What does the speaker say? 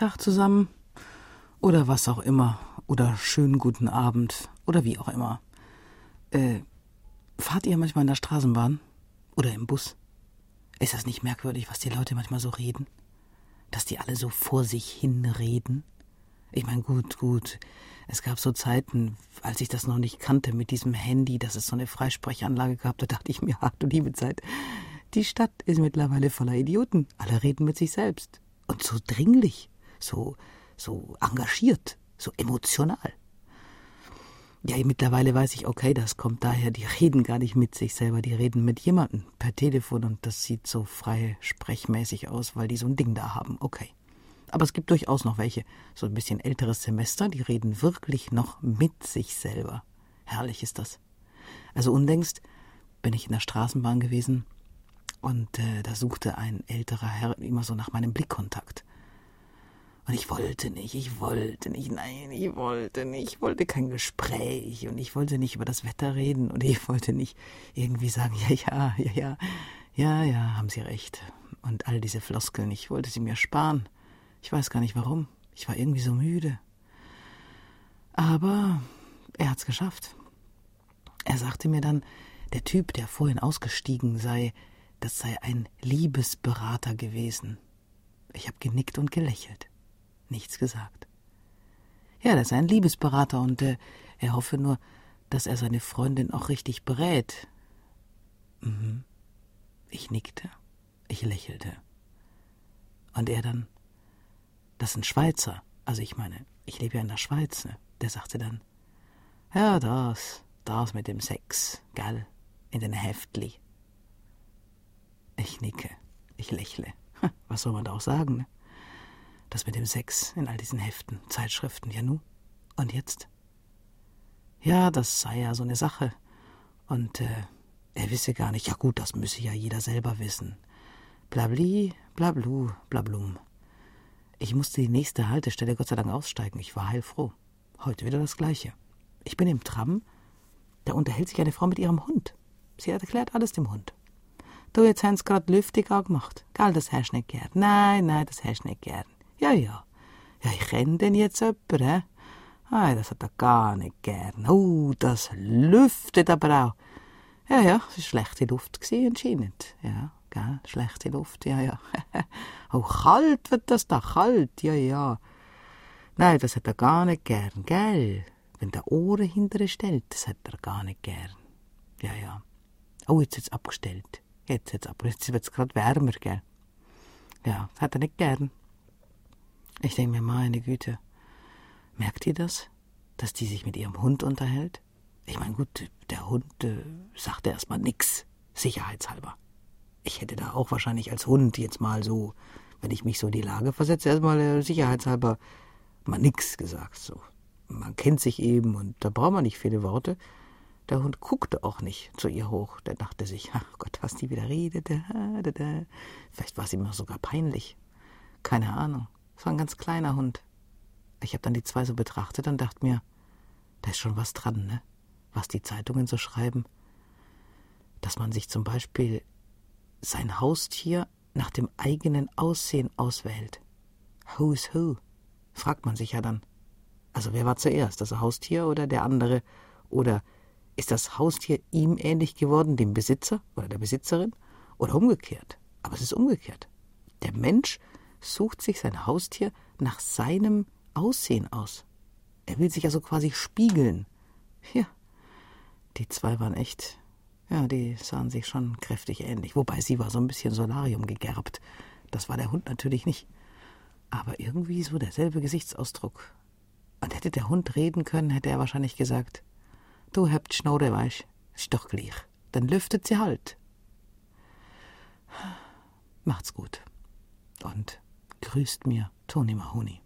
Mittag zusammen oder was auch immer oder schönen guten Abend oder wie auch immer. Äh, fahrt ihr manchmal in der Straßenbahn oder im Bus? Ist das nicht merkwürdig, was die Leute manchmal so reden? Dass die alle so vor sich hin reden? Ich meine, gut, gut. Es gab so Zeiten, als ich das noch nicht kannte mit diesem Handy, dass es so eine Freisprechanlage gab, da dachte ich mir, ach du liebe Zeit, die Stadt ist mittlerweile voller Idioten. Alle reden mit sich selbst. Und so dringlich, so, so engagiert, so emotional. Ja, mittlerweile weiß ich, okay, das kommt daher, die reden gar nicht mit sich selber, die reden mit jemandem per Telefon und das sieht so frei sprechmäßig aus, weil die so ein Ding da haben. Okay. Aber es gibt durchaus noch welche, so ein bisschen älteres Semester, die reden wirklich noch mit sich selber. Herrlich ist das. Also unlängst bin ich in der Straßenbahn gewesen und äh, da suchte ein älterer Herr immer so nach meinem Blickkontakt. Und ich wollte nicht, ich wollte nicht, nein, ich wollte nicht, ich wollte kein Gespräch und ich wollte nicht über das Wetter reden und ich wollte nicht irgendwie sagen, ja, ja, ja, ja, ja, ja, haben Sie recht. Und all diese Floskeln, ich wollte sie mir sparen. Ich weiß gar nicht warum. Ich war irgendwie so müde. Aber er hat's geschafft. Er sagte mir dann, der Typ, der vorhin ausgestiegen sei, das sei ein Liebesberater gewesen. Ich habe genickt und gelächelt, nichts gesagt. Ja, das ist ein Liebesberater und äh, er hoffe nur, dass er seine Freundin auch richtig berät. Mhm. Ich nickte, ich lächelte. Und er dann, das ist ein Schweizer, also ich meine, ich lebe ja in der Schweiz, ne? Der sagte dann, ja, das, das mit dem Sex, gell, in den Heftli. Ich nicke, ich lächle. Was soll man da auch sagen, ne? Das mit dem Sex in all diesen Heften, Zeitschriften, ja nu? Und jetzt? Ja, das sei ja so eine Sache. Und äh, er wisse gar nicht, ja gut, das müsse ja jeder selber wissen. Blabli, blablu, blablum. Ich musste die nächste Haltestelle Gott sei Dank aussteigen. Ich war heilfroh. Heute wieder das Gleiche. Ich bin im Tram, da unterhält sich eine Frau mit ihrem Hund. Sie erklärt alles dem Hund. Du, jetzt haben sie gerade Lüftung angemacht. Gell, das hast du nicht gern. Nein, nein, das hast du nicht gern. Ja, ja. Ja, ich kenne den jetzt jemanden, hä? Nein, das hat er gar nicht gern. Oh, das lüftet aber auch. Ja, ja, es war schlechte Luft anscheinend. Ja, gell, schlechte Luft, ja, ja. oh, kalt wird das da, kalt, ja, ja. Nein, das hat er gar nicht gern, gell? Wenn der Ohren hinterher stellt, das hat er gar nicht gern. Ja, ja. Oh, jetzt es abgestellt. Jetzt, jetzt, aber jetzt es gerade wärmer, gell? Ja, das hat er nicht gern. Ich denke mir, meine Güte, merkt ihr das? Dass die sich mit ihrem Hund unterhält? Ich meine, gut, der Hund äh, sagte erstmal nix, sicherheitshalber. Ich hätte da auch wahrscheinlich als Hund jetzt mal so, wenn ich mich so in die Lage versetze, erstmal äh, sicherheitshalber mal nix gesagt. So. Man kennt sich eben und da braucht man nicht viele Worte. Der Hund guckte auch nicht zu ihr hoch. Der dachte sich, ach Gott, was die wieder redete. Vielleicht war es ihm sogar peinlich. Keine Ahnung. Es war ein ganz kleiner Hund. Ich habe dann die zwei so betrachtet und dachte mir, da ist schon was dran, ne? Was die Zeitungen so schreiben. Dass man sich zum Beispiel sein Haustier nach dem eigenen Aussehen auswählt. Who's who? Fragt man sich ja dann. Also wer war zuerst, das Haustier oder der andere? Oder ist das Haustier ihm ähnlich geworden, dem Besitzer oder der Besitzerin? Oder umgekehrt? Aber es ist umgekehrt. Der Mensch sucht sich sein Haustier nach seinem Aussehen aus. Er will sich also quasi spiegeln. Ja, die zwei waren echt, ja, die sahen sich schon kräftig ähnlich. Wobei sie war so ein bisschen Solarium gegerbt. Das war der Hund natürlich nicht. Aber irgendwie so derselbe Gesichtsausdruck. Und hätte der Hund reden können, hätte er wahrscheinlich gesagt, Du habt Schnurre, weisst, ist doch gleich. Dann lüftet sie halt. Macht's gut. Und grüßt mir Toni Mahoney.